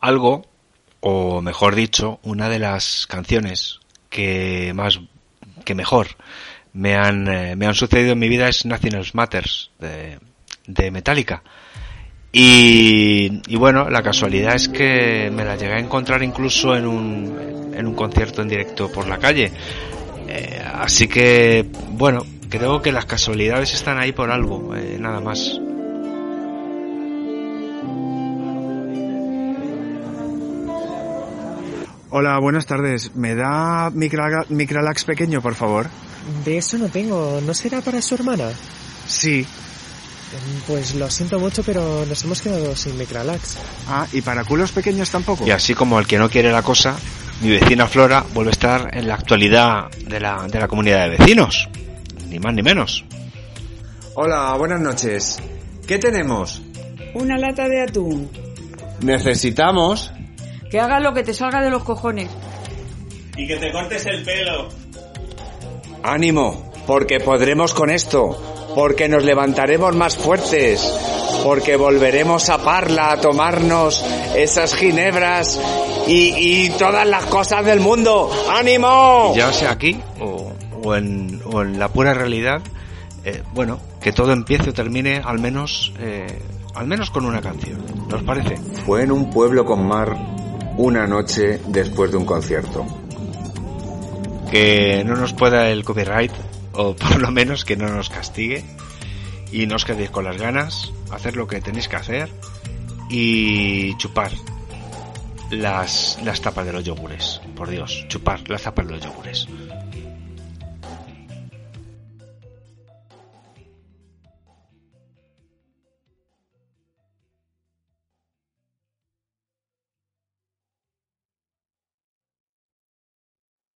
algo, o mejor dicho, una de las canciones que más, que mejor me han, eh, me han sucedido en mi vida es National Matters de, de Metallica. Y, y, bueno, la casualidad es que me la llegué a encontrar incluso en un, en un concierto en directo por la calle. Eh, así que, bueno, creo que las casualidades están ahí por algo, eh, nada más. Hola, buenas tardes. ¿Me da Micralax pequeño, por favor? De eso no tengo. ¿No será para su hermana? Sí. Pues lo siento mucho, pero nos hemos quedado sin Micralax. Ah, ¿y para culos pequeños tampoco? Y así como el que no quiere la cosa, mi vecina Flora vuelve a estar en la actualidad de la, de la comunidad de vecinos. Ni más ni menos. Hola, buenas noches. ¿Qué tenemos? Una lata de atún. Necesitamos que hagas lo que te salga de los cojones. Y que te cortes el pelo. Ánimo, porque podremos con esto. Porque nos levantaremos más fuertes. Porque volveremos a Parla a tomarnos esas ginebras y, y todas las cosas del mundo. ¡Ánimo! Ya sea aquí o, o, en, o en la pura realidad, eh, bueno, que todo empiece o termine al menos, eh, al menos con una canción. ¿Nos parece? Fue en un pueblo con mar una noche después de un concierto. Que no nos pueda el copyright, o por lo menos que no nos castigue, y no os quedéis con las ganas, hacer lo que tenéis que hacer y chupar las, las tapas de los yogures. Por Dios, chupar las tapas de los yogures.